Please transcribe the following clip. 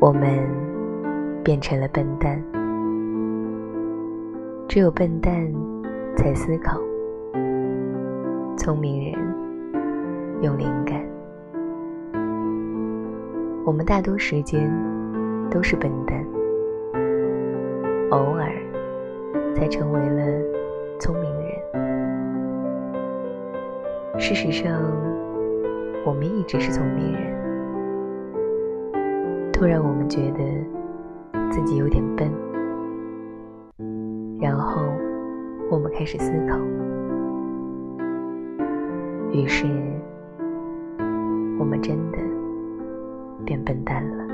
我们变成了笨蛋。只有笨蛋才思考，聪明人用灵感。我们大多时间都是笨蛋，偶尔才成为了聪明人。事实上，我们一直是聪明人。突然，我们觉得自己有点笨，然后我们开始思考，于是我们真的变笨蛋了。